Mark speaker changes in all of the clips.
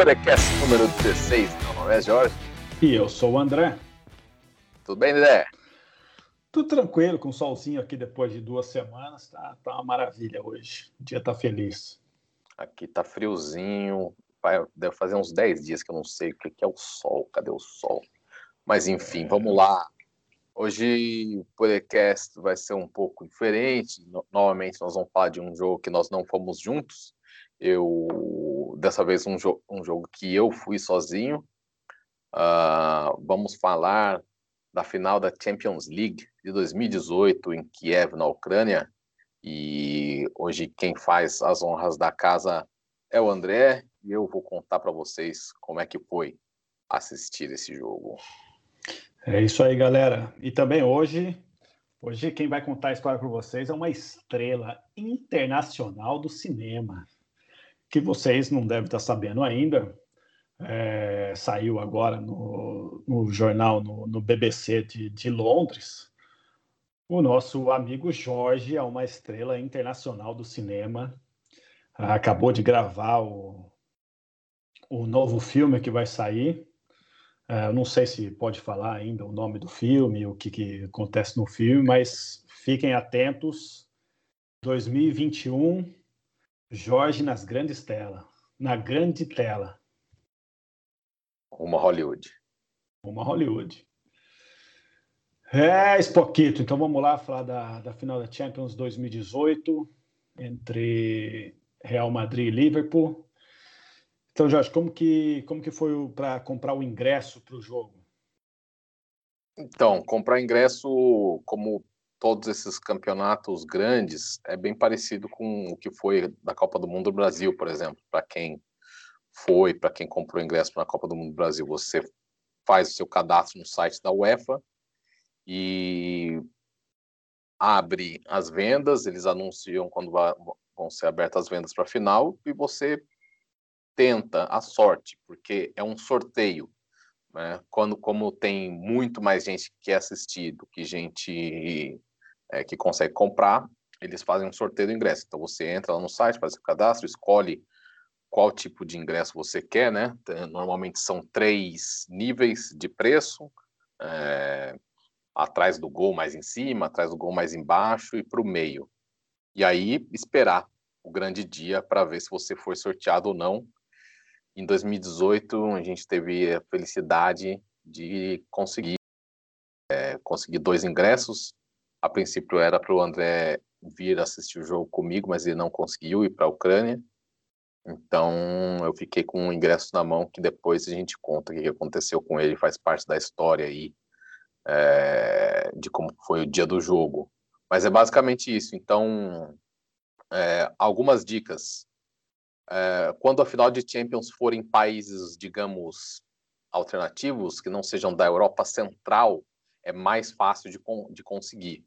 Speaker 1: podcast número 16. Meu nome é Jorge.
Speaker 2: E eu sou o André.
Speaker 1: Tudo bem, André?
Speaker 2: Tudo tranquilo, com solzinho aqui depois de duas semanas. Tá, tá uma maravilha hoje. O dia tá feliz.
Speaker 1: Aqui tá friozinho. Vai, deve fazer uns 10 dias que eu não sei o que é o sol. Cadê o sol? Mas enfim, vamos lá. Hoje o podcast vai ser um pouco diferente. No, novamente, nós vamos falar de um jogo que nós não fomos juntos. Eu dessa vez um, jo um jogo que eu fui sozinho. Uh, vamos falar da final da Champions League de 2018 em Kiev, na Ucrânia. E hoje quem faz as honras da casa é o André e eu vou contar para vocês como é que foi assistir esse jogo.
Speaker 2: É isso aí, galera. E também hoje, hoje quem vai contar a história para vocês é uma estrela internacional do cinema que vocês não devem estar sabendo ainda, é, saiu agora no, no jornal, no, no BBC de, de, Londres. O nosso amigo Jorge é uma estrela internacional do cinema. Acabou de gravar o, o novo filme que vai sair. É, não sei se pode falar ainda o nome do filme, o que, que acontece no filme, mas fiquem atentos. 2021 Jorge nas grandes telas. Na grande tela.
Speaker 1: Uma Hollywood.
Speaker 2: Uma Hollywood. É, Spoquito. Então vamos lá falar da, da final da Champions 2018 entre Real Madrid e Liverpool. Então, Jorge, como que, como que foi para comprar o ingresso para o jogo?
Speaker 1: Então, comprar ingresso, como todos esses campeonatos grandes é bem parecido com o que foi da Copa do Mundo do Brasil, por exemplo, para quem foi, para quem comprou ingresso para a Copa do Mundo do Brasil, você faz o seu cadastro no site da UEFA e abre as vendas, eles anunciam quando vão ser abertas as vendas para a final e você tenta a sorte, porque é um sorteio. Né? Quando, como tem muito mais gente que quer assistir do que gente é, que consegue comprar, eles fazem um sorteio do ingresso. Então você entra lá no site, faz o cadastro, escolhe qual tipo de ingresso você quer, né? Normalmente são três níveis de preço, é, atrás do gol mais em cima, atrás do gol mais embaixo e para o meio. E aí esperar o grande dia para ver se você foi sorteado ou não. Em 2018 a gente teve a felicidade de conseguir é, conseguir dois ingressos a princípio era para o André vir assistir o jogo comigo, mas ele não conseguiu ir para a Ucrânia. Então eu fiquei com um ingresso na mão que depois a gente conta o que aconteceu com ele, faz parte da história aí é, de como foi o dia do jogo. Mas é basicamente isso. Então, é, algumas dicas. É, quando a final de Champions for em países, digamos, alternativos, que não sejam da Europa Central, é mais fácil de, de conseguir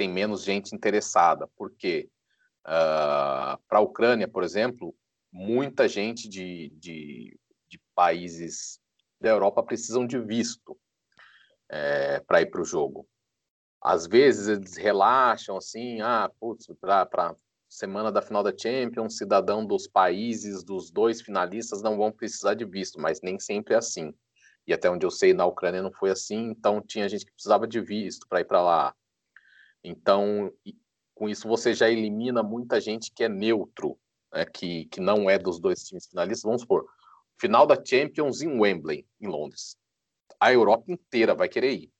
Speaker 1: tem menos gente interessada. Por quê? Uh, Para a Ucrânia, por exemplo, muita gente de, de, de, países da Europa precisam de visto é, para ir para o jogo. Às vezes eles relaxam assim, ah, putz, para semana da final da Champions, cidadão dos países dos dois finalistas não vão precisar de visto, mas nem sempre é assim. E até onde eu sei, na Ucrânia não foi assim, então tinha gente que precisava de visto para ir para lá. Então, com isso você já elimina muita gente que é neutro, né, que, que não é dos dois times finalistas. Vamos supor, final da Champions em Wembley, em Londres. A Europa inteira vai querer ir.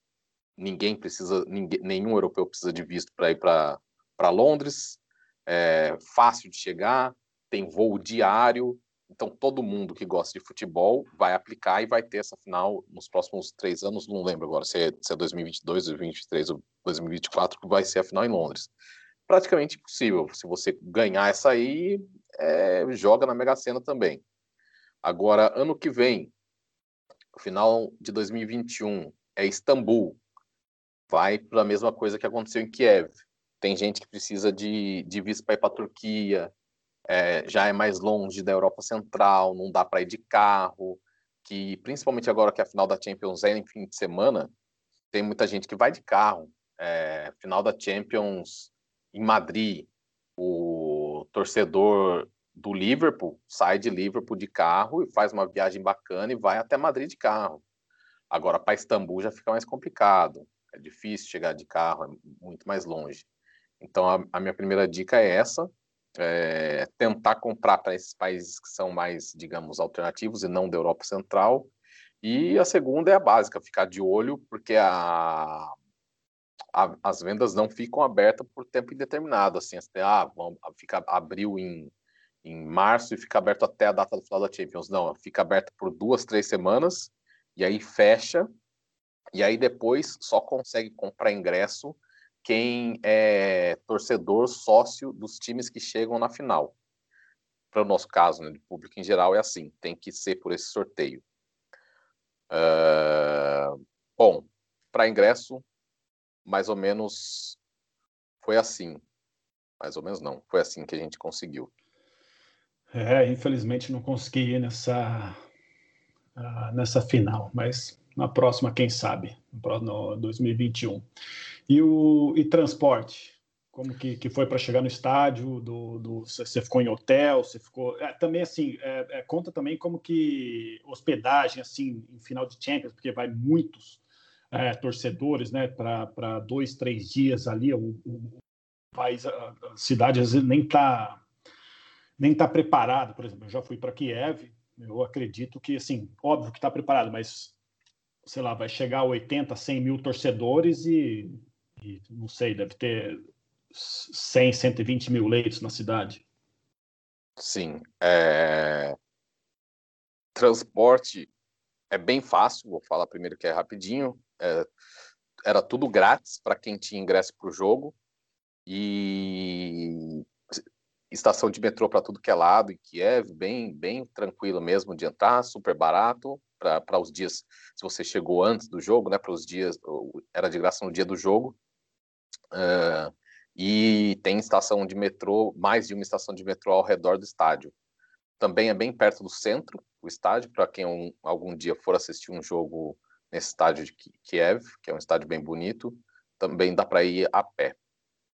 Speaker 1: Ninguém precisa, ninguém, nenhum europeu precisa de visto para ir para Londres. É fácil de chegar, tem voo diário, então, todo mundo que gosta de futebol vai aplicar e vai ter essa final nos próximos três anos. Não lembro agora se é, se é 2022, 2023 ou 2024, que vai ser a final em Londres. Praticamente impossível. Se você ganhar essa aí, é, joga na Mega Sena também. Agora, ano que vem, final de 2021, é Istambul. Vai para a mesma coisa que aconteceu em Kiev. Tem gente que precisa de, de visto para ir para a Turquia, é, já é mais longe da Europa Central, não dá para ir de carro, que principalmente agora que a final da Champions é em fim de semana, tem muita gente que vai de carro. É, final da Champions em Madrid, o torcedor do Liverpool, sai de Liverpool de carro e faz uma viagem bacana e vai até Madrid de carro. Agora, para Istambul já fica mais complicado. É difícil chegar de carro, é muito mais longe. Então, a, a minha primeira dica é essa: é tentar comprar para esses países que são mais, digamos, alternativos e não da Europa Central. E a segunda é a básica: ficar de olho, porque a, a, as vendas não ficam abertas por tempo indeterminado. Assim, ah, vamos, fica abril em, em março e fica aberto até a data do final da Champions. Não, fica aberto por duas, três semanas e aí fecha. E aí depois só consegue comprar ingresso quem é torcedor sócio dos times que chegam na final. Para o nosso caso, né, público em geral, é assim, tem que ser por esse sorteio. Uh, bom, para ingresso, mais ou menos foi assim. Mais ou menos não, foi assim que a gente conseguiu.
Speaker 2: É, infelizmente não consegui ir nessa, uh, nessa final, mas na próxima, quem sabe, no 2021. E o e transporte? Como que, que foi para chegar no estádio? Do, do, você ficou em hotel? Você ficou. É, também, assim, é, é, conta também como que hospedagem, assim, em final de Champions, porque vai muitos é, torcedores, né, para dois, três dias ali. O, o país, a, a cidade às vezes nem está nem tá preparado. Por exemplo, eu já fui para Kiev, eu acredito que, assim, óbvio que está preparado, mas sei lá, vai chegar a 80, 100 mil torcedores e e não sei, deve ter 100, 120 mil leitos na cidade.
Speaker 1: Sim. É... Transporte é bem fácil, vou falar primeiro que é rapidinho. É... Era tudo grátis para quem tinha ingresso para o jogo. E estação de metrô para tudo que é lado em Kiev, bem, bem tranquilo mesmo de entrar, super barato para os dias. Se você chegou antes do jogo, né? Para os dias, era de graça no dia do jogo. Uh, e tem estação de metrô, mais de uma estação de metrô ao redor do estádio. Também é bem perto do centro, o estádio, para quem um, algum dia for assistir um jogo nesse estádio de Kiev, que é um estádio bem bonito, também dá para ir a pé.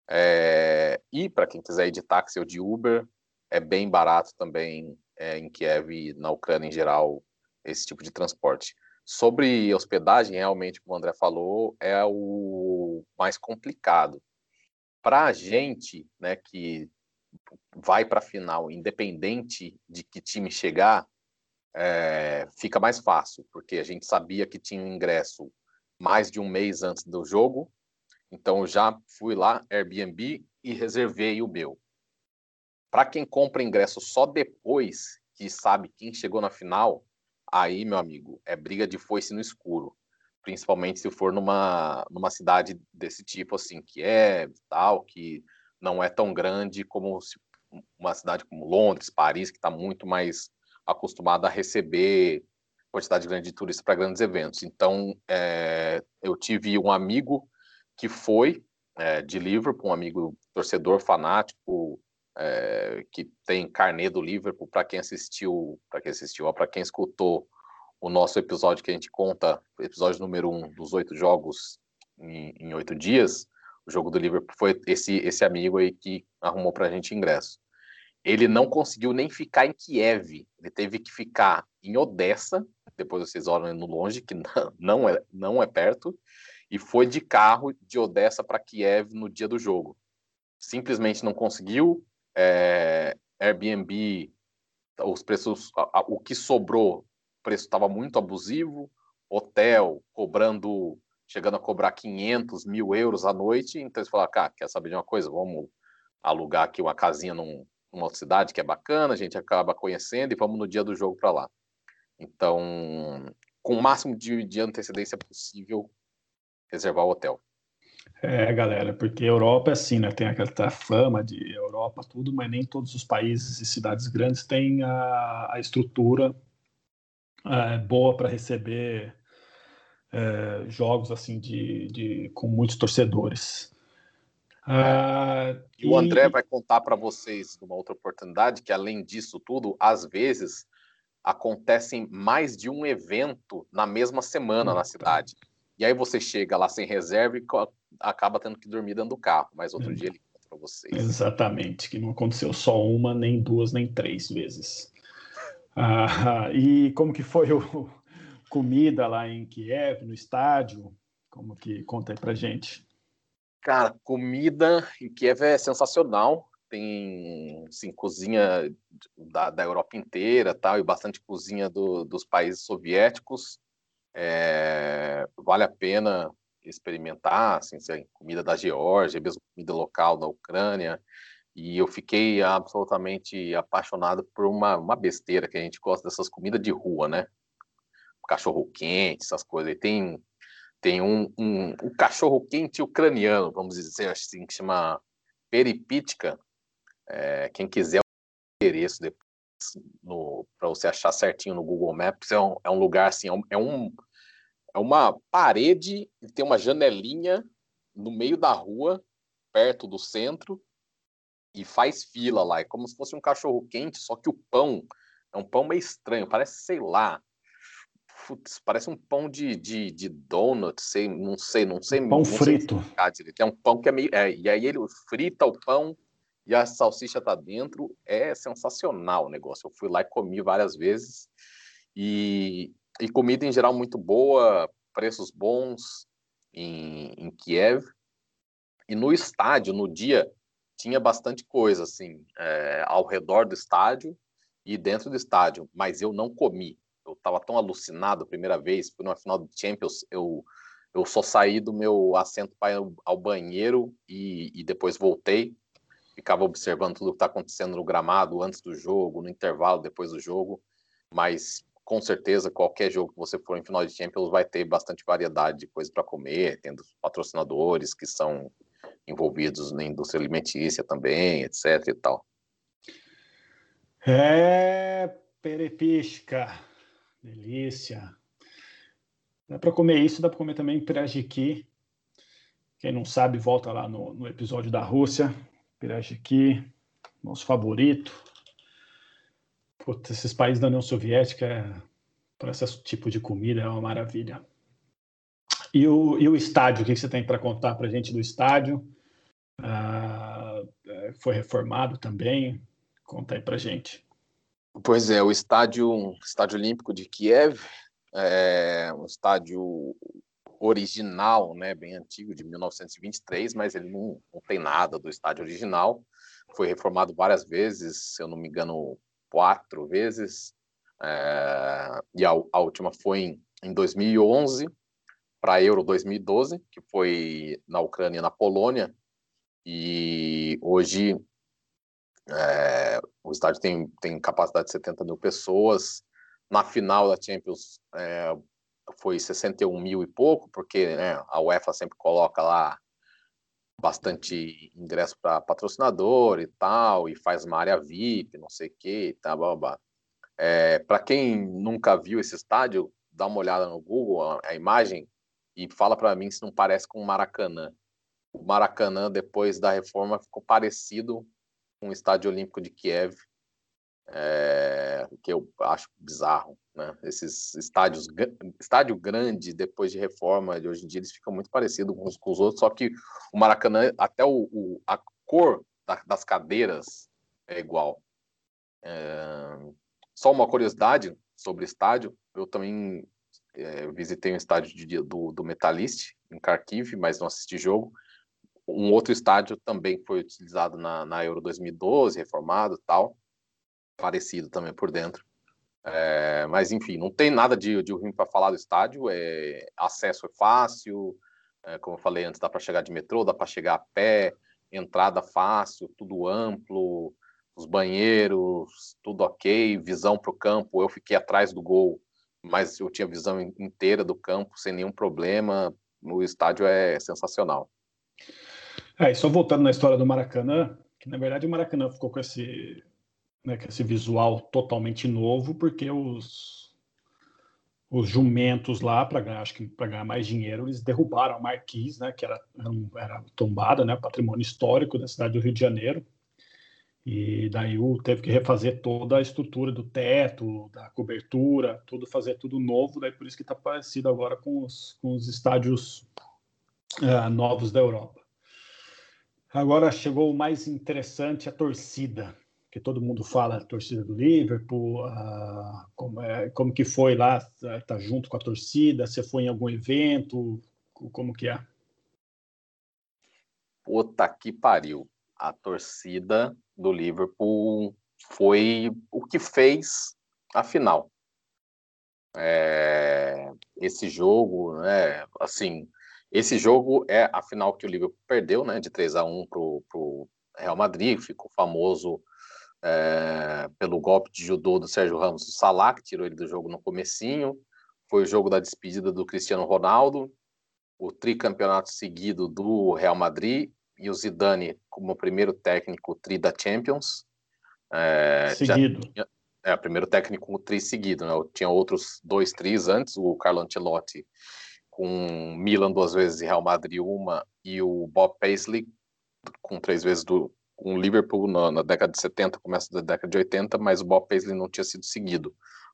Speaker 1: É, e para quem quiser ir de táxi ou de Uber, é bem barato também é, em Kiev e na Ucrânia em geral, esse tipo de transporte. Sobre hospedagem, realmente, como o André falou, é o mais complicado. Para a gente, né, que vai para a final, independente de que time chegar, é, fica mais fácil, porque a gente sabia que tinha um ingresso mais de um mês antes do jogo, então eu já fui lá, Airbnb, e reservei o meu. Para quem compra ingresso só depois que sabe quem chegou na final, aí, meu amigo, é briga de foice no escuro. Principalmente se for numa, numa cidade desse tipo, assim, que é tal, que não é tão grande como uma cidade como Londres, Paris, que está muito mais acostumada a receber quantidade grande de turistas para grandes eventos. Então, é, eu tive um amigo que foi é, de Liverpool, um amigo torcedor fanático, é, que tem carnê do Liverpool para quem assistiu, para quem assistiu, para quem escutou o nosso episódio que a gente conta, episódio número um dos oito jogos em oito dias, o jogo do Liverpool foi esse esse amigo aí que arrumou para a gente ingresso. Ele não conseguiu nem ficar em Kiev, ele teve que ficar em Odessa, depois vocês olham no longe, que não é, não é perto, e foi de carro de Odessa para Kiev no dia do jogo. Simplesmente não conseguiu, é, Airbnb, os preços, o que sobrou, o preço estava muito abusivo, hotel cobrando, chegando a cobrar 500 mil euros à noite, então eles falaram, cara, quer saber de uma coisa, vamos alugar aqui uma casinha num, numa cidade que é bacana, a gente acaba conhecendo e vamos no dia do jogo para lá. Então, com o máximo de, de antecedência possível, reservar o hotel.
Speaker 2: É, galera, porque Europa é assim, né? Tem aquela fama de Europa, tudo, mas nem todos os países e cidades grandes têm a, a estrutura é, boa para receber é, jogos assim de, de, com muitos torcedores.
Speaker 1: Ah, e o André vai contar para vocês numa outra oportunidade que, além disso tudo, às vezes acontecem mais de um evento na mesma semana na cidade. E aí você chega lá sem reserva e acaba tendo que dormir dentro do carro, mas outro é. dia ele para vocês.
Speaker 2: Exatamente, que não aconteceu só uma, nem duas, nem três vezes. Ah, e como que foi o comida lá em Kiev, no estádio? Como que conta aí pra gente?
Speaker 1: Cara, comida em Kiev é sensacional. Tem, assim, cozinha da, da Europa inteira, tal, e bastante cozinha do, dos países soviéticos. É, vale a pena experimentar, assim, assim, comida da Geórgia, mesmo comida local da Ucrânia. E eu fiquei absolutamente apaixonado por uma, uma besteira que a gente gosta dessas comidas de rua, né? Cachorro quente, essas coisas. E tem tem um, um, um cachorro quente ucraniano, vamos dizer assim, que chama Peripítica. É, quem quiser o endereço depois para você achar certinho no Google Maps, é um, é um lugar assim, é, um, é, um, é uma parede e tem uma janelinha no meio da rua, perto do centro, e faz fila lá. É como se fosse um cachorro quente, só que o pão é um pão meio estranho, parece, sei lá, putz, parece um pão de, de, de donut, sei, não sei, não sei.
Speaker 2: Pão
Speaker 1: não
Speaker 2: frito.
Speaker 1: Sei é um pão que é meio. É, e aí ele frita o pão e a salsicha tá dentro. É sensacional o negócio. Eu fui lá e comi várias vezes. E, e comida em geral muito boa, preços bons em, em Kiev. E no estádio, no dia, tinha bastante coisa, assim, é, ao redor do estádio e dentro do estádio, mas eu não comi eu estava tão alucinado a primeira vez, fui numa final de Champions, eu, eu só saí do meu assento para ir ao banheiro e, e depois voltei, ficava observando tudo que está acontecendo no gramado antes do jogo, no intervalo, depois do jogo, mas com certeza qualquer jogo que você for em final de Champions vai ter bastante variedade de coisas para comer, tendo patrocinadores que são envolvidos na indústria alimentícia também, etc e tal.
Speaker 2: É, perepisca. Delícia. Dá para comer isso, dá para comer também pirajiqui. Quem não sabe, volta lá no, no episódio da Rússia. Pirajiqui, nosso favorito. Putz, esses países da União Soviética, para esse tipo de comida, é uma maravilha. E o, e o estádio, o que você tem para contar para a gente do estádio? Ah, é, foi reformado também? Conta aí para gente.
Speaker 1: Pois é, o estádio, estádio Olímpico de Kiev, é um estádio original, né, bem antigo, de 1923, mas ele não, não tem nada do estádio original. Foi reformado várias vezes, se eu não me engano, quatro vezes. É, e a, a, última foi em, em 2011 para Euro 2012, que foi na Ucrânia e na Polônia. E hoje é, o estádio tem, tem capacidade de 70 mil pessoas. Na final da Champions é, foi 61 mil e pouco, porque né, a UEFA sempre coloca lá bastante ingresso para patrocinador e tal, e faz uma área VIP, não sei o que, tá, blá, blá. É, para quem nunca viu esse estádio, dá uma olhada no Google, a, a imagem, e fala para mim se não parece com o Maracanã. O Maracanã, depois da reforma, ficou parecido com o Estádio Olímpico de Kiev, é, que eu acho bizarro, né? Esses estádios, estádio grande depois de reforma, de hoje em dia eles ficam muito parecidos uns com os outros, só que o Maracanã, até o, o a cor da, das cadeiras é igual. É, só uma curiosidade sobre estádio, eu também é, visitei um estádio de, do, do Metalist em Kharkiv, mas não assisti jogo. Um outro estádio também foi utilizado na, na Euro 2012, reformado tal parecido também por dentro. É, mas enfim, não tem nada de, de ruim para falar do estádio. É, acesso é fácil, é, como eu falei antes, dá para chegar de metrô, dá para chegar a pé, entrada fácil, tudo amplo, os banheiros, tudo ok, visão para o campo. Eu fiquei atrás do gol, mas eu tinha visão inteira do campo sem nenhum problema. O estádio é sensacional.
Speaker 2: É, e só voltando na história do Maracanã, que na verdade o Maracanã ficou com esse né, com esse visual totalmente novo, porque os, os jumentos lá, para ganhar, acho que para ganhar mais dinheiro, eles derrubaram a Marquise, né, que era, era tombada, né, patrimônio histórico da cidade do Rio de Janeiro. E daí o teve que refazer toda a estrutura do teto, da cobertura, tudo fazer tudo novo, daí por isso que está parecido agora com os, com os estádios uh, novos da Europa. Agora chegou o mais interessante, a torcida, que todo mundo fala, a torcida do Liverpool, uh, como, é, como que foi lá, tá junto com a torcida, você foi em algum evento, como que é?
Speaker 1: Puta que pariu. A torcida do Liverpool foi o que fez a final. É, esse jogo, né, assim, esse jogo é a final que o Liverpool perdeu, né, de 3 a 1 para o Real Madrid, ficou famoso é, pelo golpe de judô do Sérgio Ramos do Salah, que tirou ele do jogo no comecinho. Foi o jogo da despedida do Cristiano Ronaldo, o tricampeonato seguido do Real Madrid e o Zidane como primeiro técnico tri da Champions.
Speaker 2: É, seguido.
Speaker 1: Tinha, é, o primeiro técnico tri seguido, né? Tinha outros dois tris antes, o Carlo Ancelotti com Milan duas vezes e Real Madrid uma, e o Bob Paisley com três vezes do com Liverpool na, na, década de 70, começo da década de 80, mas o Bob Paisley não tinha sido seguido.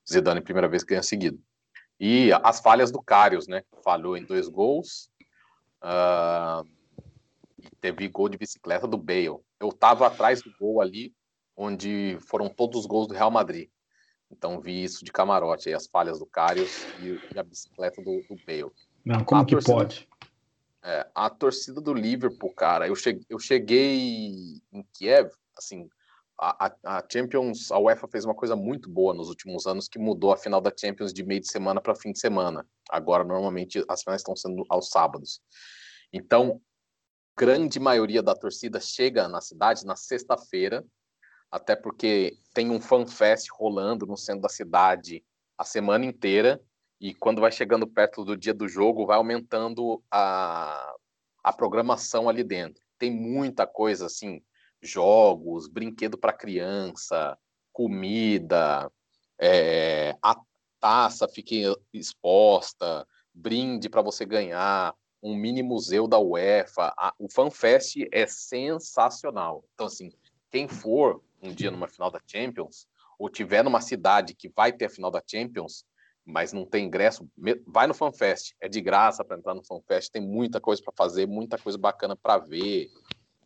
Speaker 1: Zidane, primeira vez que ganha seguido. E as falhas do Karius, né? Falhou em dois gols. Uh, e teve gol de bicicleta do Bale. Eu estava atrás do gol ali, onde foram todos os gols do Real Madrid. Então vi isso de camarote, aí, as falhas do Karius e, e a bicicleta do, do Bale.
Speaker 2: Não, como a que torcida, pode?
Speaker 1: É, a torcida do Liverpool, cara, eu cheguei, eu cheguei em Kiev, assim, a, a, Champions, a UEFA fez uma coisa muito boa nos últimos anos que mudou a final da Champions de meio de semana para fim de semana. Agora, normalmente, as finais estão sendo aos sábados. Então, grande maioria da torcida chega na cidade na sexta-feira, até porque tem um fanfest rolando no centro da cidade a semana inteira e quando vai chegando perto do dia do jogo, vai aumentando a, a programação ali dentro. Tem muita coisa assim, jogos, brinquedo para criança, comida, é, a taça fica exposta, brinde para você ganhar, um mini museu da UEFA. A, o FanFest é sensacional. Então, assim, quem for um dia numa final da Champions, ou tiver numa cidade que vai ter a final da Champions, mas não tem ingresso, vai no FanFest, é de graça para entrar no FanFest, tem muita coisa para fazer, muita coisa bacana para ver.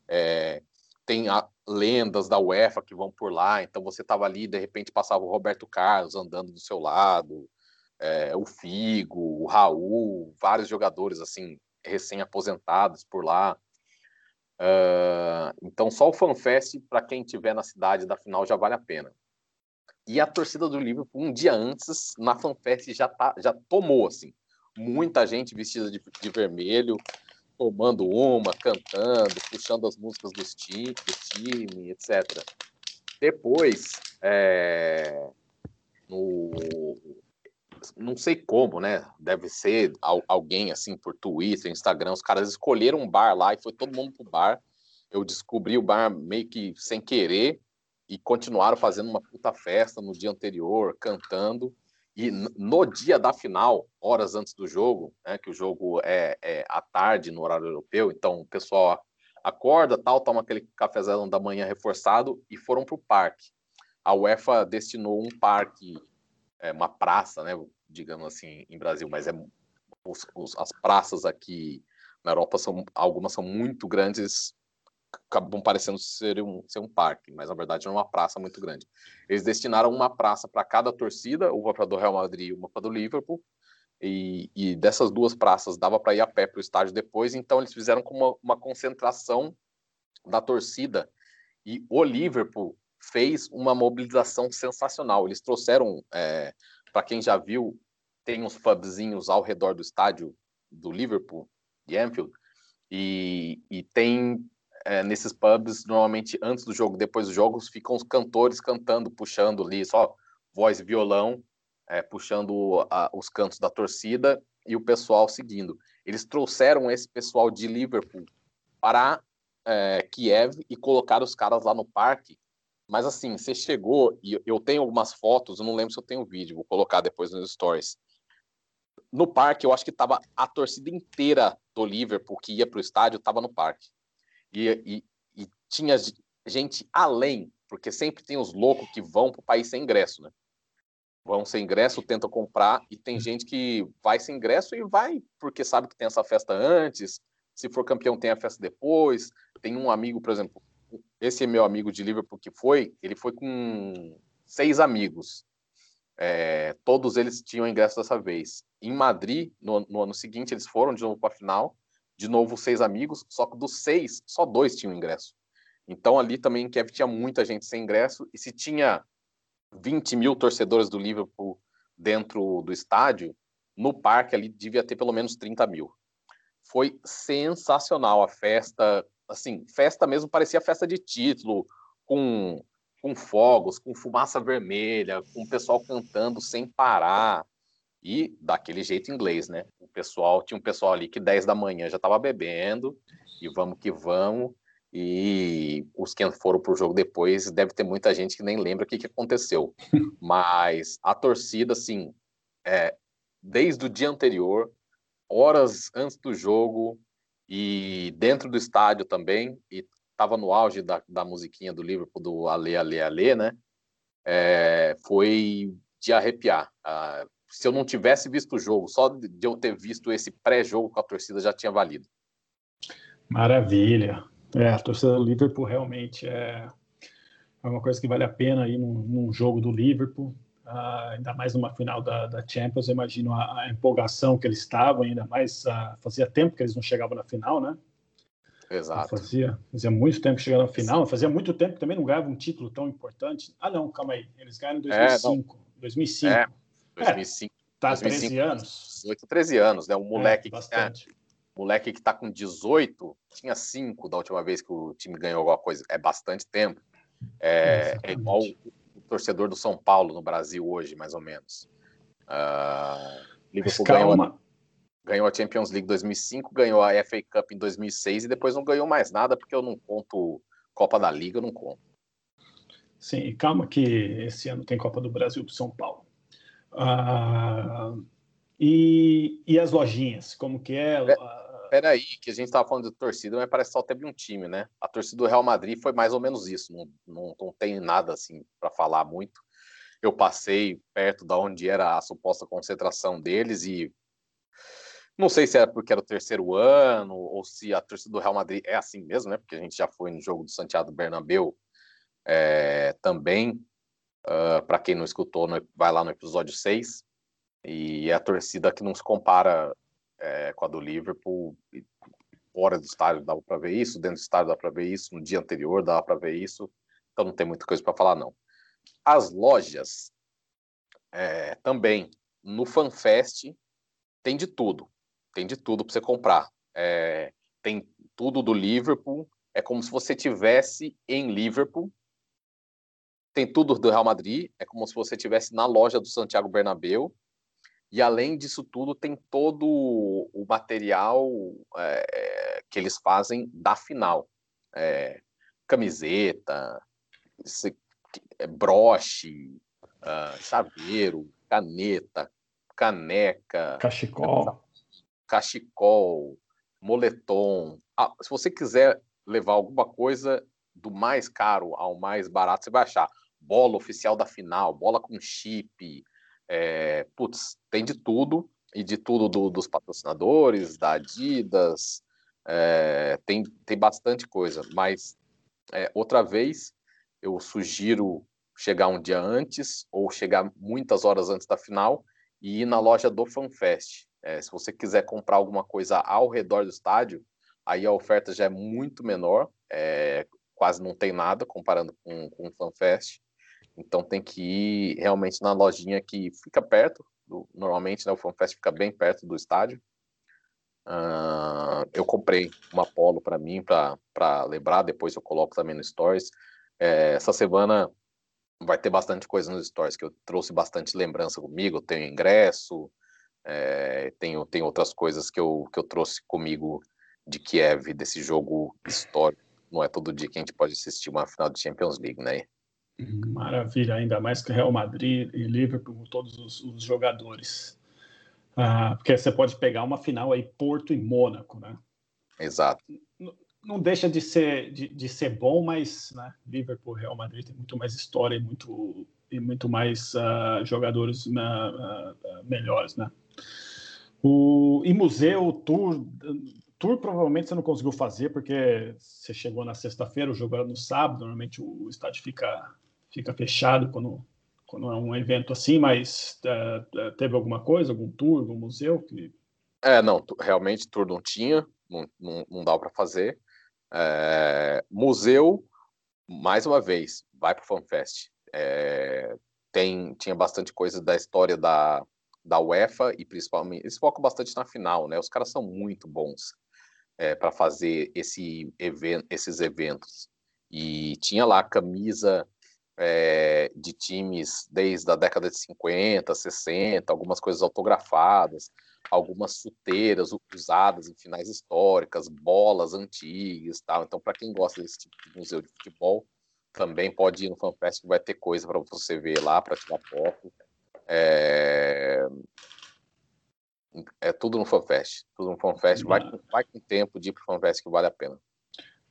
Speaker 1: É, tem a, lendas da UEFA que vão por lá, então você estava ali de repente passava o Roberto Carlos andando do seu lado, é, o Figo, o Raul, vários jogadores assim recém-aposentados por lá. Uh, então só o FanFest para quem estiver na cidade da final já vale a pena. E a torcida do Liverpool, um dia antes, na FanFest, já, tá, já tomou, assim. Muita gente vestida de, de vermelho, tomando uma, cantando, puxando as músicas dos time, do time, etc. Depois, é, no, não sei como, né? Deve ser alguém assim por Twitter, Instagram. Os caras escolheram um bar lá e foi todo mundo pro bar. Eu descobri o bar meio que sem querer e continuaram fazendo uma puta festa no dia anterior, cantando. E no dia da final, horas antes do jogo, né, que o jogo é, é à tarde no horário europeu, então o pessoal acorda, tal, toma aquele cafezão da manhã reforçado e foram para o parque. A UEFA destinou um parque, é, uma praça, né, digamos assim, em Brasil, mas é os, os, as praças aqui na Europa são algumas são muito grandes acabam parecendo ser um, ser um parque, mas na verdade é uma praça muito grande. Eles destinaram uma praça para cada torcida, uma para do Real Madrid e uma para do Liverpool, e, e, dessas duas praças dava para ir a pé para o estádio depois, então eles fizeram com uma, uma concentração da torcida, e o Liverpool fez uma mobilização sensacional. Eles trouxeram, é, para quem já viu, tem uns pubzinhos ao redor do estádio do Liverpool, de Anfield, e, e tem é, nesses pubs, normalmente antes do jogo, depois dos jogos, ficam os cantores cantando, puxando ali, só voz e violão, é, puxando a, os cantos da torcida e o pessoal seguindo. Eles trouxeram esse pessoal de Liverpool para é, Kiev e colocaram os caras lá no parque. Mas assim, você chegou, e eu tenho algumas fotos, eu não lembro se eu tenho vídeo, vou colocar depois nos stories. No parque, eu acho que tava a torcida inteira do Liverpool que ia para o estádio, estava no parque. E, e, e tinha gente além, porque sempre tem os loucos que vão para o país sem ingresso, né? Vão sem ingresso, tentam comprar, e tem gente que vai sem ingresso e vai porque sabe que tem essa festa antes, se for campeão tem a festa depois. Tem um amigo, por exemplo, esse é meu amigo de Liverpool que foi, ele foi com seis amigos. É, todos eles tinham ingresso dessa vez. Em Madrid, no, no ano seguinte, eles foram de novo para a final. De novo, seis amigos, só que dos seis, só dois tinham ingresso. Então, ali também em Kiev tinha muita gente sem ingresso. E se tinha 20 mil torcedores do Liverpool dentro do estádio, no parque ali devia ter pelo menos 30 mil. Foi sensacional a festa, assim, festa mesmo, parecia festa de título, com, com fogos, com fumaça vermelha, com o pessoal cantando sem parar. E daquele jeito inglês, né? O pessoal, tinha um pessoal ali que 10 da manhã já estava bebendo, e vamos que vamos. E os que foram para o jogo depois, deve ter muita gente que nem lembra o que, que aconteceu. Mas a torcida, assim, é, desde o dia anterior, horas antes do jogo e dentro do estádio também, e estava no auge da, da musiquinha do Liverpool, do Ale, Ale, Ale, né? É, foi de arrepiar. Ah, se eu não tivesse visto o jogo, só de eu ter visto esse pré-jogo com a torcida já tinha valido.
Speaker 2: Maravilha. É, a torcida do Liverpool realmente é, é uma coisa que vale a pena aí num, num jogo do Liverpool, uh, ainda mais numa final da, da Champions. Eu imagino a, a, empolgação que eles estavam, ainda mais uh, fazia tempo que eles não chegavam na final, né?
Speaker 1: Exato.
Speaker 2: Fazia, fazia muito tempo que chegaram na final, fazia muito tempo que também não ganhavam um título tão importante. Ah, não, calma aí, eles ganharam em 2005. É, 2005. É,
Speaker 1: 2005. É,
Speaker 2: tá 2005, 13 anos.
Speaker 1: 18, 13 anos, né? Um moleque é, bastante. que moleque que está com 18, tinha 5 da última vez que o time ganhou alguma coisa. É bastante tempo. É, é igual o torcedor do São Paulo no Brasil hoje, mais ou menos. Uh, Liverpool ganhou, ganhou a Champions League 2005, ganhou a FA Cup em 2006 e depois não ganhou mais nada porque eu não conto Copa da Liga, eu não conto.
Speaker 2: Sim, calma que esse ano tem Copa do Brasil para São Paulo. Uh, e, e as lojinhas, como que é? é
Speaker 1: peraí, que a gente estava falando de torcida, mas parece que só teve um time, né? A torcida do Real Madrid foi mais ou menos isso, não, não, não tem nada assim para falar muito. Eu passei perto da onde era a suposta concentração deles e não sei se era porque era o terceiro ano ou se a torcida do Real Madrid é assim mesmo, né? Porque a gente já foi no jogo do Santiago Bernabéu é, também. Uh, ah, para quem não escutou, no, vai lá no episódio 6. E é a torcida que não se compara é, com a do Liverpool. Fora do estádio dava para ver isso, dentro do estádio dava para ver isso, no dia anterior dava para ver isso. Então não tem muita coisa para falar, não. As lojas é, também no FanFest tem de tudo. Tem de tudo para você comprar. É, tem tudo do Liverpool. É como se você tivesse em Liverpool. Tem tudo do Real Madrid. É como se você tivesse na loja do Santiago Bernabéu. E além disso tudo, tem todo o material é, que eles fazem da final. É, camiseta, é, broche, uh, chaveiro, caneta, caneca,
Speaker 2: cachecol,
Speaker 1: cachecol, moletom. Ah, se você quiser levar alguma coisa do mais caro ao mais barato, você vai achar bola oficial da final, bola com chip, é, putz, tem de tudo, e de tudo do, dos patrocinadores, da Adidas, é, tem, tem bastante coisa, mas é, outra vez eu sugiro chegar um dia antes ou chegar muitas horas antes da final e ir na loja do FanFest. É, se você quiser comprar alguma coisa ao redor do estádio, aí a oferta já é muito menor, é, quase não tem nada comparando com, com o FanFest. Então tem que ir realmente na lojinha que fica perto, do, normalmente né, o FanFest fica bem perto do estádio. Uh, eu comprei uma polo para mim, para lembrar, depois eu coloco também no Stories. É, essa semana vai ter bastante coisa nos Stories, que eu trouxe bastante lembrança comigo, eu tenho ingresso, é, tenho, tenho outras coisas que eu, que eu trouxe comigo de Kiev, desse jogo histórico. Não é todo dia que a gente pode assistir uma final de Champions League, né?
Speaker 2: Maravilha, ainda mais que Real Madrid e Liverpool, todos os, os jogadores. Ah, porque você pode pegar uma final aí Porto e Mônaco, né?
Speaker 1: Exato.
Speaker 2: Não, não deixa de ser, de, de, ser bom, mas né, Liverpool Real Madrid tem muito mais história e muito, e muito mais uh, jogadores uh, uh, melhores, né? O, e museu, tour, tour provavelmente você não conseguiu fazer porque você chegou na sexta-feira, o jogo era no sábado, normalmente o estádio fica, fica fechado quando, quando é um evento assim, mas uh, teve alguma coisa, algum tour, algum museu que...
Speaker 1: É, não, realmente tour não tinha, não, não, não dá para fazer. É, museu, mais uma vez, vai para o FanFest. É, tem, tinha bastante coisa da história da, da UEFA e principalmente eles focam bastante na final, né? Os caras são muito bons é, para fazer esse event, esses eventos. E tinha lá camisa é, de times desde a década de 50, 60, algumas coisas autografadas, algumas chuteiras usadas em finais históricas, bolas antigas, tal. Então, para quem gosta desse tipo de museu de futebol, também pode ir no FanFest que vai ter coisa para você ver lá, para tirar foto. É... é tudo no FanFest. Tudo no FanFest. Vai, vai com tempo de ir para o FanFest que vale a pena.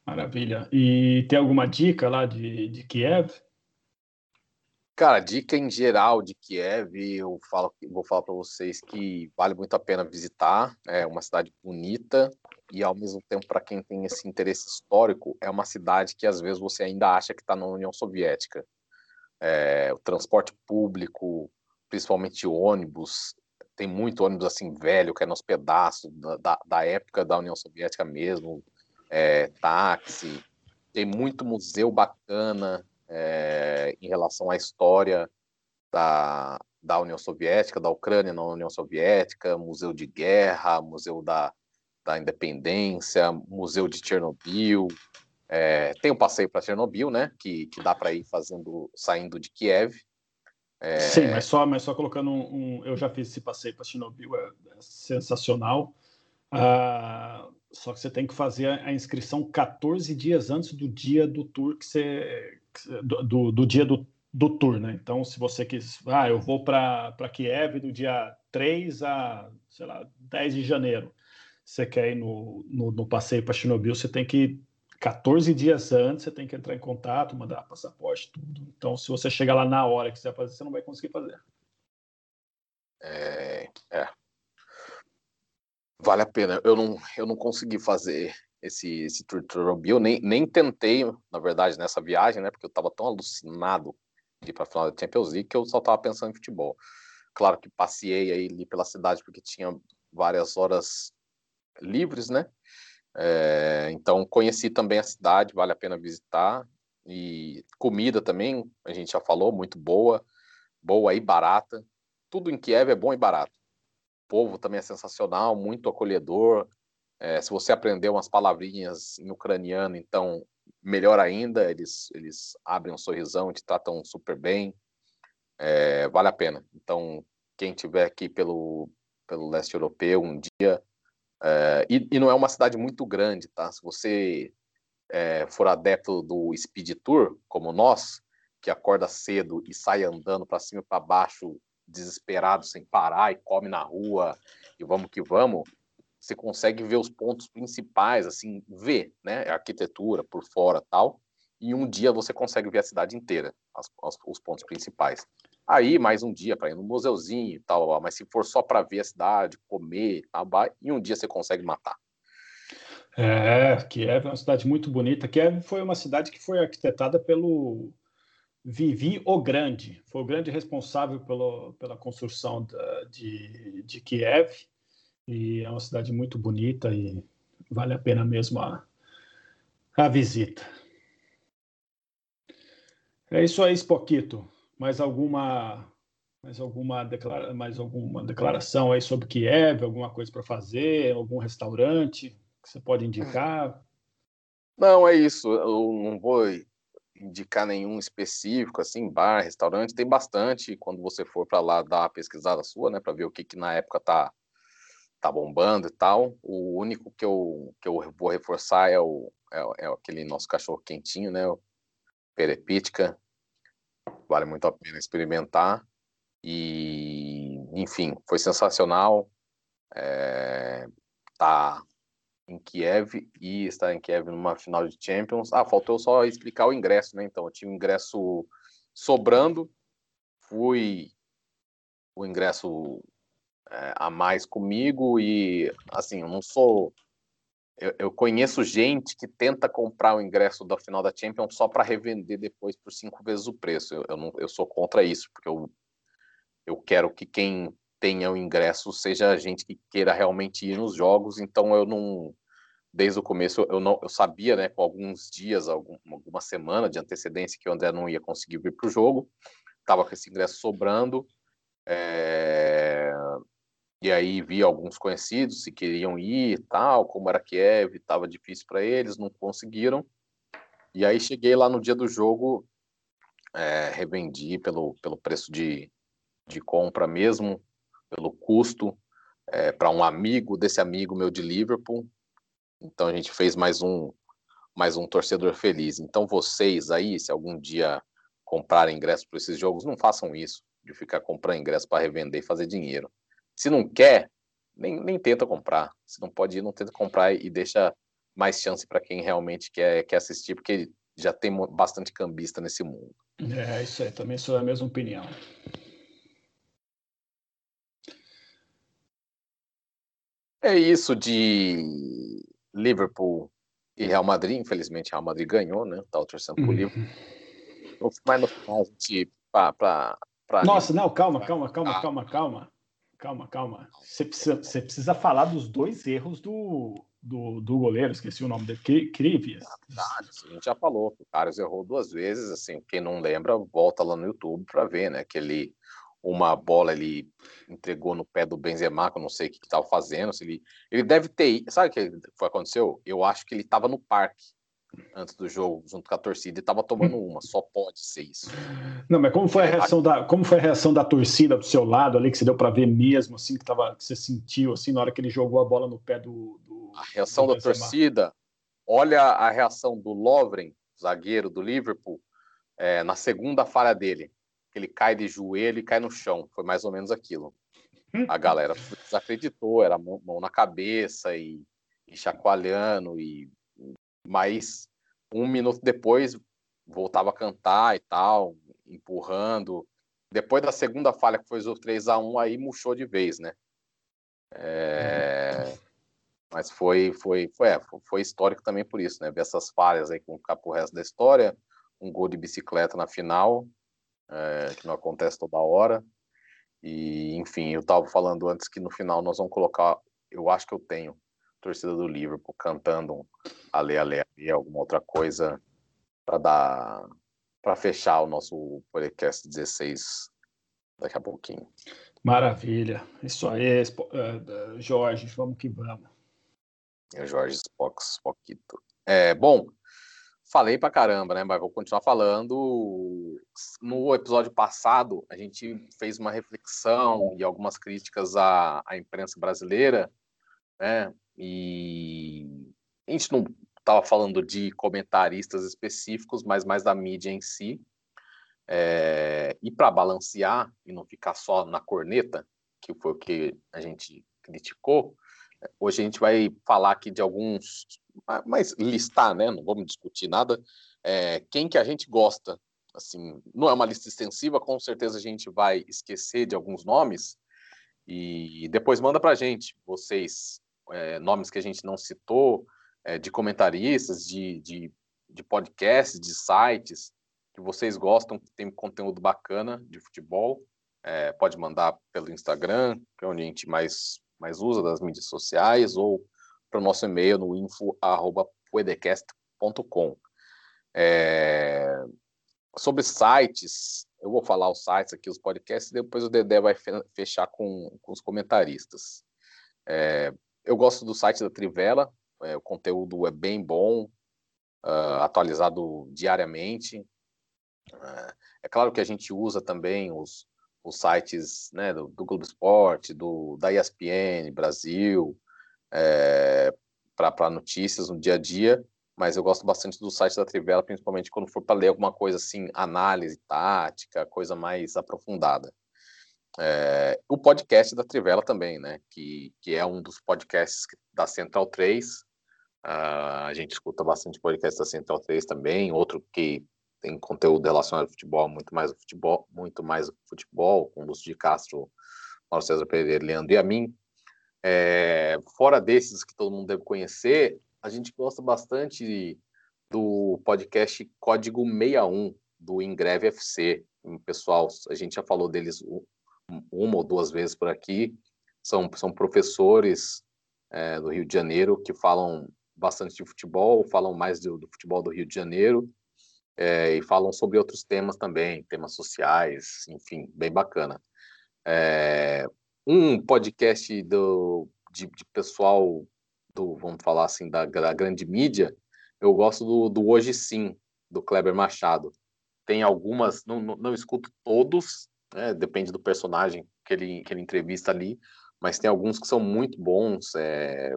Speaker 2: Maravilha. E tem alguma dica lá de, de Kiev?
Speaker 1: Cara, dica em geral de Kiev, eu falo, vou falar para vocês que vale muito a pena visitar. É uma cidade bonita e, ao mesmo tempo, para quem tem esse interesse histórico, é uma cidade que às vezes você ainda acha que está na União Soviética. É, o transporte público, principalmente ônibus, tem muito ônibus assim velho, que é nos pedaços da, da época da União Soviética mesmo, é, táxi, tem muito museu bacana é, em relação à história da, da União Soviética, da Ucrânia na União Soviética, museu de guerra, museu da, da independência, museu de Chernobyl, é, tem um passeio para Chernobyl, né? Que, que dá para ir fazendo, saindo de Kiev.
Speaker 2: É... Sim, mas só, mas só colocando um, um Eu já fiz esse passeio para Chernobyl, é, é sensacional. Ah, só que você tem que fazer a inscrição 14 dias antes do dia do tour que você. do, do, do dia do, do tour, né? Então, se você quis. Ah, eu vou para Kiev do dia 3 a, sei lá, 10 de janeiro. Você quer ir no, no, no passeio para Chernobyl, você tem que 14 dias antes você tem que entrar em contato, mandar passaporte, tudo. Então, se você chegar lá na hora que vai fazer, você não vai conseguir fazer.
Speaker 1: É, é. Vale a pena. Eu não, eu não consegui fazer esse, esse tour de nem, nem tentei, na verdade, nessa viagem, né? Porque eu estava tão alucinado de ir para a final da Champions League que eu só estava pensando em futebol. Claro que passei aí ali pela cidade porque tinha várias horas livres, né? É, então, conheci também a cidade, vale a pena visitar. E comida também, a gente já falou, muito boa, boa e barata. Tudo em Kiev é bom e barato. O povo também é sensacional, muito acolhedor. É, se você aprender umas palavrinhas em ucraniano, então melhor ainda, eles, eles abrem um sorrisão, te tratam super bem. É, vale a pena. Então, quem tiver aqui pelo, pelo leste europeu um dia, é, e, e, não é uma cidade muito grande, tá? Se você é, for adepto do Speed Tour, como nós, que acorda cedo e sai andando para cima e para baixo, desesperado, sem parar, e come na rua, e vamos que vamos, você consegue ver os pontos principais, assim, ver, né? A arquitetura por fora tal, e um dia você consegue ver a cidade inteira, as, as, os pontos principais. Aí, mais um dia para ir no museuzinho e tal, mas se for só para ver a cidade, comer, tal, e um dia você consegue matar.
Speaker 2: É, Kiev é uma cidade muito bonita. Kiev foi uma cidade que foi arquitetada pelo Vivi o Grande, foi o grande responsável pelo, pela construção da, de, de Kiev, e é uma cidade muito bonita e vale a pena mesmo a, a visita. É isso aí, Spoquito mais alguma mais alguma, declara, mais alguma declaração aí sobre Kiev, alguma coisa para fazer, algum restaurante que você pode indicar?
Speaker 1: Não, é isso. Eu não vou indicar nenhum específico, assim, bar, restaurante, tem bastante. Quando você for para lá dar uma pesquisada sua, né, para ver o que, que na época tá tá bombando e tal. O único que eu que eu vou reforçar é o é, é aquele nosso cachorro quentinho, né, o Perepítica, vale muito a pena experimentar. E, enfim, foi sensacional. É, tá em Kiev e estar em Kiev numa final de Champions. Ah, faltou só explicar o ingresso, né? Então, eu tinha o ingresso sobrando, fui o ingresso é, a mais comigo e, assim, eu não sou eu, eu, conheço gente que tenta comprar o ingresso da final da Champions só para revender depois por cinco vezes o preço. Eu, eu, não, eu sou contra isso, porque eu, eu quero que quem tenha o ingresso seja gente que queira realmente ir nos jogos. Então eu não, desde o começo eu não, eu sabia, né, com alguns dias, algum, alguma semana de antecedência que o André não ia conseguir vir para o jogo. Tava com esse ingresso sobrando. É... E aí vi alguns conhecidos se queriam ir e tal, como era Kiev, estava difícil para eles, não conseguiram. E aí cheguei lá no dia do jogo, é, revendi pelo, pelo preço de, de compra mesmo, pelo custo, é, para um amigo desse amigo meu de Liverpool. Então a gente fez mais um mais um torcedor feliz. Então vocês aí, se algum dia comprarem ingresso para esses jogos, não façam isso de ficar comprando ingresso para revender e fazer dinheiro. Se não quer, nem, nem tenta comprar. Se não pode ir, não tenta comprar e deixa mais chance para quem realmente quer, quer assistir, porque já tem bastante cambista nesse mundo.
Speaker 2: É, isso aí, também sou da mesma opinião.
Speaker 1: É isso de Liverpool e Real Madrid. Infelizmente, Real Madrid ganhou, né? Tá torcendo pro uhum. Liverpool. Mas no final, a gente. Pra, pra,
Speaker 2: pra Nossa, não, calma, calma, calma, calma, calma calma, calma. Você precisa, você precisa falar dos dois erros do, do, do goleiro, esqueci o nome dele, Crivias.
Speaker 1: a gente já falou o Carlos errou duas vezes, assim, quem não lembra, volta lá no YouTube para ver, né, que ele, uma bola ele entregou no pé do Benzema, que eu não sei o que estava fazendo, se ele, ele deve ter, sabe o que foi aconteceu? Eu acho que ele estava no parque, antes do jogo, junto com a torcida, e estava tomando uma. Só pode ser isso.
Speaker 2: Não, mas como foi a reação da, como foi a reação da torcida do seu lado ali, que você deu para ver mesmo, assim, que, tava, que você sentiu, assim, na hora que ele jogou a bola no pé do. do
Speaker 1: a reação do da torcida, olha a reação do Lovren, zagueiro do Liverpool, é, na segunda falha dele. Ele cai de joelho e cai no chão. Foi mais ou menos aquilo. Hum. A galera desacreditou, era mão, mão na cabeça e, e chacoalhando e mas um minuto depois voltava a cantar e tal, empurrando. Depois da segunda falha, que foi o 3 a 1 aí murchou de vez, né? É... Mas foi, foi, foi, é, foi histórico também por isso, né? Ver essas falhas aí com ficar pro resto da história, um gol de bicicleta na final, é, que não acontece toda hora. E, enfim, eu estava falando antes que no final nós vamos colocar, eu acho que eu tenho, torcida do Liverpool cantando ale, ale, ale, alguma outra coisa para dar para fechar o nosso podcast 16 daqui a pouquinho.
Speaker 2: Maravilha. Isso aí, uh, Jorge, vamos que vamos.
Speaker 1: É Jorge Spock, Spockito. É, bom, falei pra caramba, né? Mas vou continuar falando. No episódio passado, a gente fez uma reflexão e algumas críticas à, à imprensa brasileira, né? E a gente não estava falando de comentaristas específicos, mas mais da mídia em si. É, e para balancear e não ficar só na corneta, que foi o que a gente criticou, hoje a gente vai falar aqui de alguns, mas listar, né? Não vamos discutir nada. É, quem que a gente gosta, assim, não é uma lista extensiva, com certeza a gente vai esquecer de alguns nomes e depois manda para gente, vocês é, nomes que a gente não citou, é, de comentaristas, de, de, de podcasts, de sites que vocês gostam, que tem conteúdo bacana de futebol, é, pode mandar pelo Instagram, que é onde a gente mais, mais usa das mídias sociais, ou para o nosso e-mail no info.poedecast.com. É, sobre sites, eu vou falar os sites aqui, os podcasts, e depois o Dedé vai fechar com, com os comentaristas. É, eu gosto do site da Trivela, é, o conteúdo é bem bom, uh, atualizado diariamente. Uh, é claro que a gente usa também os, os sites né, do, do Globo Esporte, do, da ESPN Brasil, é, para notícias no dia a dia, mas eu gosto bastante do site da Trivela, principalmente quando for para ler alguma coisa assim, análise tática, coisa mais aprofundada. É, o podcast da Trivela também, né? Que, que é um dos podcasts da Central 3. Uh, ah, a gente escuta bastante podcast da Central 3 também, outro que tem conteúdo relacionado ao futebol, muito mais futebol, muito mais futebol, com Lúcio de Castro, Mauro César Pereira, Leandro e a mim. É, fora desses que todo mundo deve conhecer, a gente gosta bastante do podcast Código 61 do Ingreve FC. Pessoal, a gente já falou deles uma ou duas vezes por aqui. São, são professores é, do Rio de Janeiro que falam bastante de futebol, falam mais do, do futebol do Rio de Janeiro é, e falam sobre outros temas também, temas sociais, enfim, bem bacana. É, um podcast do, de, de, pessoal do, vamos falar assim, da, da grande mídia, eu gosto do, do Hoje Sim, do Kleber Machado. Tem algumas, não, não, não escuto todos, né, depende do personagem que ele, que ele entrevista ali, mas tem alguns que são muito bons. É,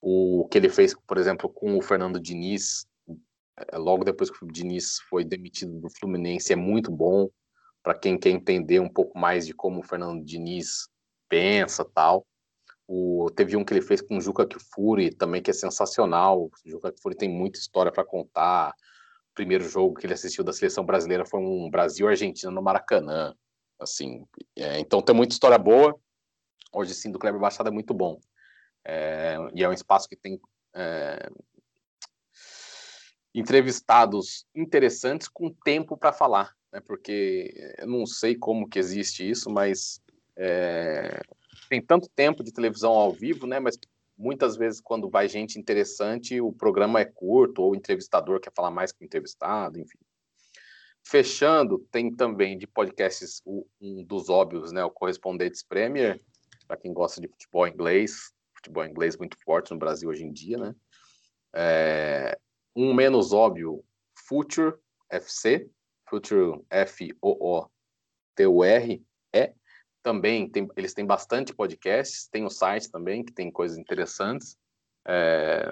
Speaker 1: o que ele fez, por exemplo, com o Fernando Diniz, é, logo depois que o Diniz foi demitido do Fluminense, é muito bom para quem quer entender um pouco mais de como o Fernando Diniz pensa tal. O, teve um que ele fez com o Juca Kfouri também, que é sensacional. O Juca Kfouri tem muita história para contar. Primeiro jogo que ele assistiu da seleção brasileira foi um Brasil-Argentina no Maracanã. Assim, é, então tem muita história boa. Hoje sim, do Kleber Machado é muito bom. É, e é um espaço que tem é, entrevistados interessantes com tempo para falar, né? Porque eu não sei como que existe isso, mas é, tem tanto tempo de televisão ao vivo, né? Mas muitas vezes quando vai gente interessante, o programa é curto ou o entrevistador quer falar mais que o entrevistado, enfim. Fechando, tem também de podcasts um dos óbvios, né? O Correspondentes Premier, para quem gosta de futebol inglês, futebol inglês muito forte no Brasil hoje em dia, né? É, um menos óbvio, Future FC, Future F-O-O-T-U-R, é. Também tem, eles têm bastante podcasts, tem o site também, que tem coisas interessantes. É,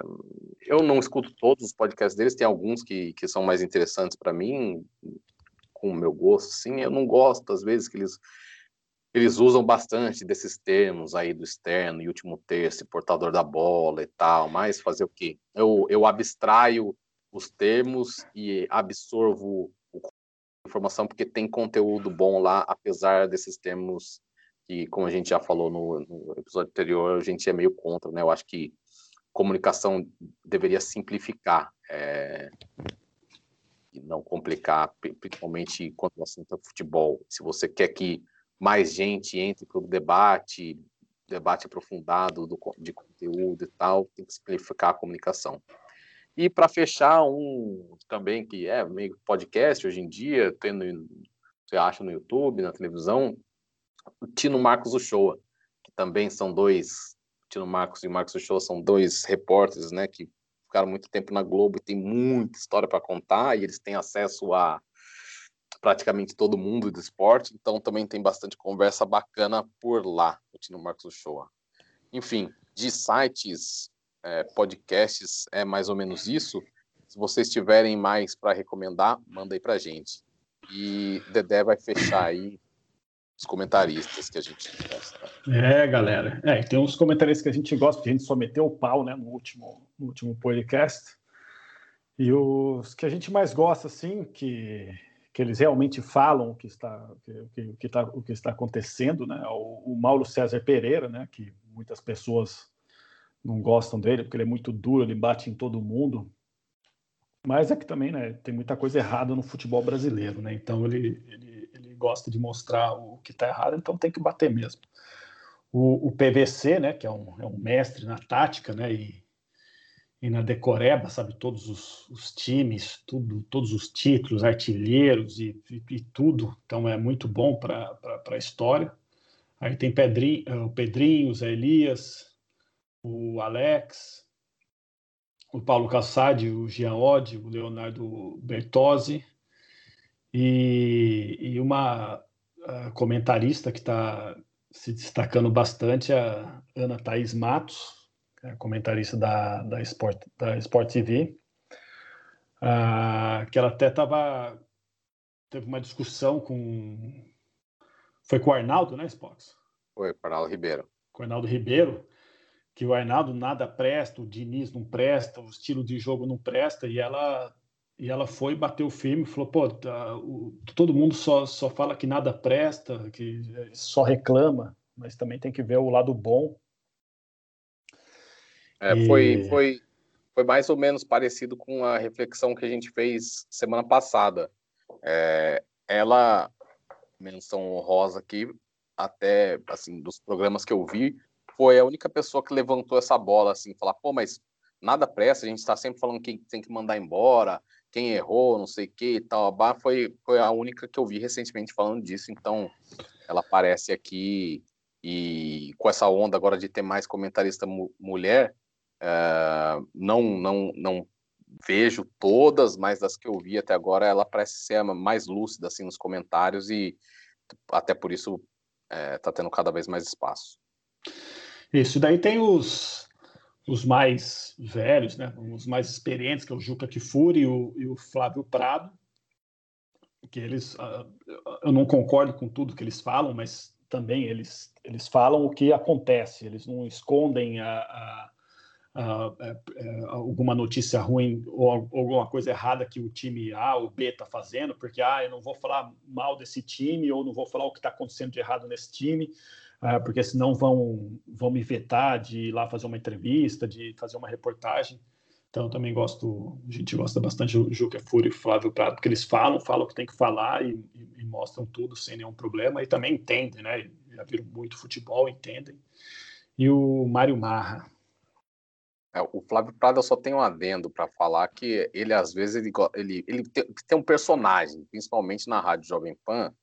Speaker 1: eu não escuto todos os podcasts deles, tem alguns que, que são mais interessantes para mim, com o meu gosto, sim. Eu não gosto, às vezes, que eles eles usam bastante desses termos aí do externo, e último terço, portador da bola e tal, mas fazer o quê? Eu, eu abstraio os termos e absorvo informação porque tem conteúdo bom lá, apesar desses termos que, como a gente já falou no, no episódio anterior, a gente é meio contra, né? Eu acho que comunicação deveria simplificar é, e não complicar, principalmente quando o assunto é futebol. Se você quer que mais gente entre para o debate, debate aprofundado do, de conteúdo e tal, tem que simplificar a comunicação. E para fechar, um também que é meio podcast hoje em dia, tendo, você acha no YouTube, na televisão, o Tino Marcos Uchoa, que também são dois, Tino Marcos e Marcos Uchoa são dois repórteres, né, que ficaram muito tempo na Globo e tem muita história para contar, e eles têm acesso a praticamente todo mundo do esporte, então também tem bastante conversa bacana por lá, o Tino Marcos Show. Enfim, de sites, é, podcasts, é mais ou menos isso. Se vocês tiverem mais para recomendar, manda aí para gente. E Dedé vai fechar aí os comentaristas que a gente gosta.
Speaker 2: É, galera. É, tem uns comentaristas que a gente gosta, que a gente só meteu o pau né, no, último, no último podcast. E os que a gente mais gosta, assim, que que eles realmente falam o que está, que, que está, o que está acontecendo, né? O, o Mauro César Pereira, né? Que muitas pessoas não gostam dele porque ele é muito duro, ele bate em todo mundo. Mas é que também, né? Tem muita coisa errada no futebol brasileiro, né? Então ele, ele gosta de mostrar o que está errado, então tem que bater mesmo. O, o PVC, né? Que é um, é um mestre na tática, né? E e na decoreba, sabe, todos os, os, times, tudo, todos os títulos, artilheiros e, e, e tudo. Então é muito bom para a história. Aí tem Pedrinho, eh, o Pedrinho, o Zé Elias, o Alex, o Paulo Cassadi, o Jean Oddi, o Leonardo Bertozzi e, e uma comentarista que está se destacando bastante, a Ana Thaís Matos, é comentarista da, da, Sport, da Sport TV, ah, que ela até tava, teve uma discussão com. Foi com o Arnaldo, né, Spox?
Speaker 1: Foi, com o Arnaldo Ribeiro.
Speaker 2: Com o Arnaldo Ribeiro, que o Arnaldo nada presta, o Diniz não presta, o estilo de jogo não presta, e ela e ela foi bateu firme falou pô tá, o, todo mundo só, só fala que nada presta que só reclama mas também tem que ver o lado bom
Speaker 1: É, e... foi, foi, foi mais ou menos parecido com a reflexão que a gente fez semana passada. É, ela, menção honrosa aqui, até assim, dos programas que eu vi, foi a única pessoa que levantou essa bola, assim, falar, pô, mas nada pressa, a gente está sempre falando quem tem que mandar embora, quem errou, não sei o que e tal. A foi, foi a única que eu vi recentemente falando disso, então ela aparece aqui e com essa onda agora de ter mais comentarista mu mulher, uh, não, não, não vejo todas, mas das que eu vi até agora, ela parece ser mais lúcida assim nos comentários e até por isso está é, tendo cada vez mais espaço.
Speaker 2: Isso, daí tem os, os mais velhos, né, os mais experientes, que é o Juca Kifuri e o, e o Flávio Prado, que eles, uh, eu não concordo com tudo que eles falam, mas também eles, eles falam o que acontece, eles não escondem a, a, a, a alguma notícia ruim ou alguma coisa errada que o time A ou B está fazendo, porque ah, eu não vou falar mal desse time ou não vou falar o que está acontecendo de errado nesse time, porque senão vão, vão me vetar de ir lá fazer uma entrevista, de fazer uma reportagem. Então, também gosto, a gente gosta bastante do Juca Fúria e Flávio Prado, porque eles falam, falam o que tem que falar e, e, e, mostram tudo sem nenhum problema e também entendem, né? Já viram muito futebol, entendem. E o Mário Marra.
Speaker 1: É, o Flávio Prado eu só tenho um adendo para falar que ele, às vezes, ele, ele, ele tem, tem um personagem, principalmente na Rádio Jovem Pan,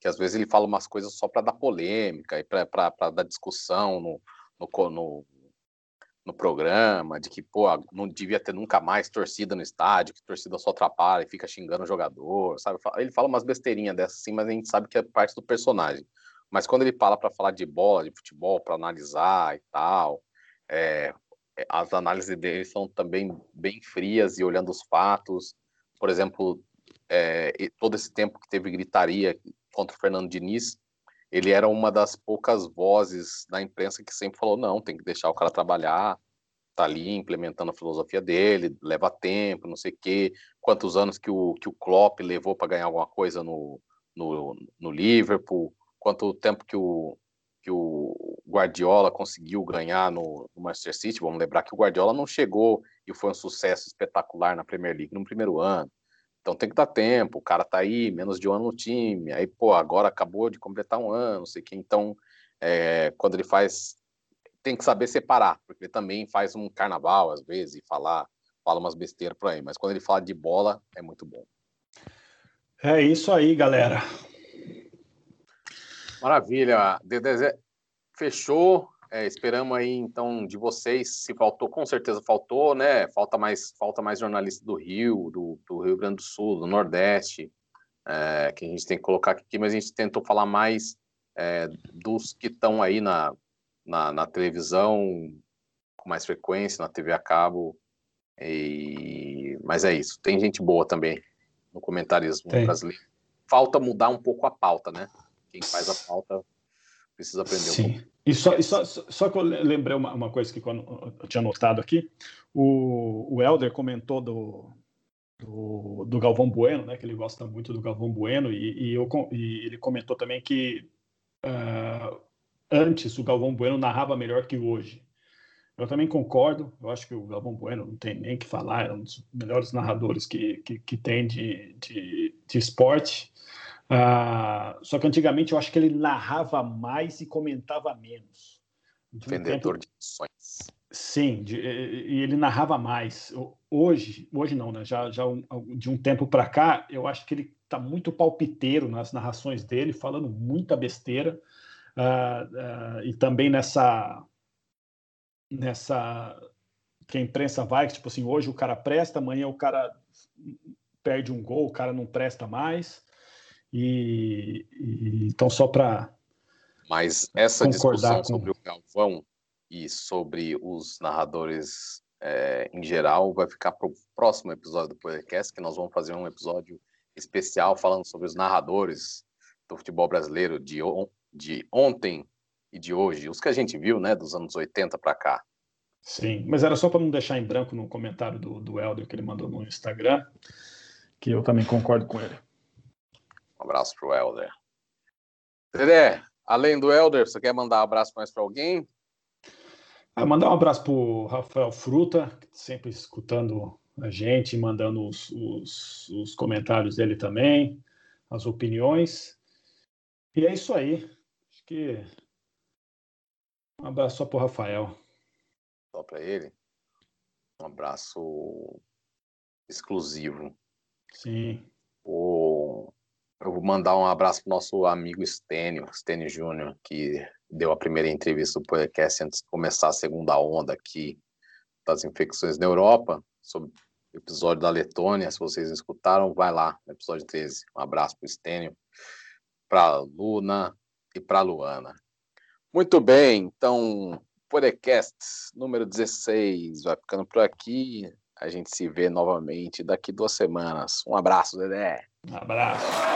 Speaker 1: que às vezes ele fala umas coisas só para dar polêmica e para dar discussão no, no, no, no, programa, de que, pô, não devia ter nunca mais torcida no estádio, que torcida só atrapalha e fica xingando o jogador, sabe? Ele fala umas besteirinhas dessas assim, mas a gente sabe que é parte do personagem. Mas quando ele fala para falar de bola, de futebol, para analisar e tal, é, é, as análises dele são também bem frias e olhando os fatos. Por exemplo, é, todo esse tempo que teve gritaria contra o Fernando Diniz, ele era uma das poucas vozes da imprensa que sempre falou: não, tem que deixar o cara trabalhar, tá ali implementando a filosofia dele, leva tempo, não sei o quê, quantos anos que o, que o Klopp levou para ganhar alguma coisa no, no, no Liverpool, quanto tempo que o, que o Guardiola conseguiu ganhar no, no, Manchester City. Vamos lembrar que o Guardiola não chegou e foi um sucesso espetacular na Premier League no primeiro ano. Então tem que dar tempo, o cara tá aí, menos de um ano no time, aí, pô, agora acabou de completar um ano, não sei o que. Então, é, quando ele faz, tem que saber separar, porque ele também faz um carnaval, às vezes, e falar, fala umas besteiras por aí, mas quando ele fala de bola, é muito bom.
Speaker 2: É isso aí, galera.
Speaker 1: Maravilha. Dedé fechou. É, esperamos aí então de vocês, se faltou, com certeza faltou, né? Falta mais, falta mais jornalista do Rio, do, do Rio Grande do Sul, do Nordeste, é, que a gente tem que colocar aqui, mas a gente tentou falar mais é, dos que estão aí na, na, na, televisão com mais frequência, na TV a cabo. E... Mas é isso, tem gente boa também no comentarismo tem. brasileiro. Falta mudar um pouco a pauta, né? Quem faz a pauta precisa aprender Sim. um pouco.
Speaker 2: E só, e só, só que eu lembrei uma, uma coisa que eu tinha notado aqui, o, o Helder comentou do, do, do, Galvão Bueno, né, que ele gosta muito do Galvão Bueno, e, e, eu, e ele comentou também que uh, antes o Galvão Bueno narrava melhor que hoje. Eu também concordo, eu acho que o Galvão Bueno não tem nem que falar, é um dos melhores narradores que, que, que tem de, de, de esporte. Ah, só que antigamente eu acho que ele narrava mais e comentava menos.
Speaker 1: De um Vendedor tempo... de ações.
Speaker 2: Sim, de, e ele narrava mais. Hoje, hoje não, né? Já, já de um tempo para cá, eu acho que ele está muito palpiteiro nas narrações dele, falando muita besteira. Uh, uh, e também nessa nessa que a imprensa vai, tipo assim, hoje o cara presta, amanhã o cara perde um gol, o cara não presta mais. E, e então só para
Speaker 1: mas essa discussão com... sobre o Galvão e sobre os narradores é, em geral vai ficar para o próximo episódio do podcast, que nós vamos fazer um episódio especial falando sobre os narradores do futebol brasileiro de, on de ontem e de hoje, os que a gente viu, né, dos anos 80 para cá.
Speaker 2: Sim, mas era só para não deixar em branco no comentário do, do Helder que ele mandou no Instagram, que eu também concordo com ele.
Speaker 1: Abraço pro Helder. Dedé, além do Helder, você quer mandar um abraço mais para alguém?
Speaker 2: Ah, mandar um abraço para o Rafael Fruta, sempre escutando a gente, mandando os, os, os, comentários dele também, as opiniões. E é isso aí. Acho que um abraço só para o Rafael.
Speaker 1: Só para ele. Um abraço exclusivo.
Speaker 2: Sim.
Speaker 1: O... Eu vou mandar um abraço para o nosso amigo Stênio, Stênio Júnior, que deu a primeira entrevista do podcast antes de começar a segunda onda aqui das infecções na Europa, sobre o episódio da Letônia. Se vocês escutaram, vai lá, no episódio 13. Um abraço para o Stênio, para Luna e para Luana. Muito bem, então, podcast número 16 vai ficando por aqui. A gente se vê novamente daqui duas semanas. Um abraço, Dedé.
Speaker 2: Um abraço.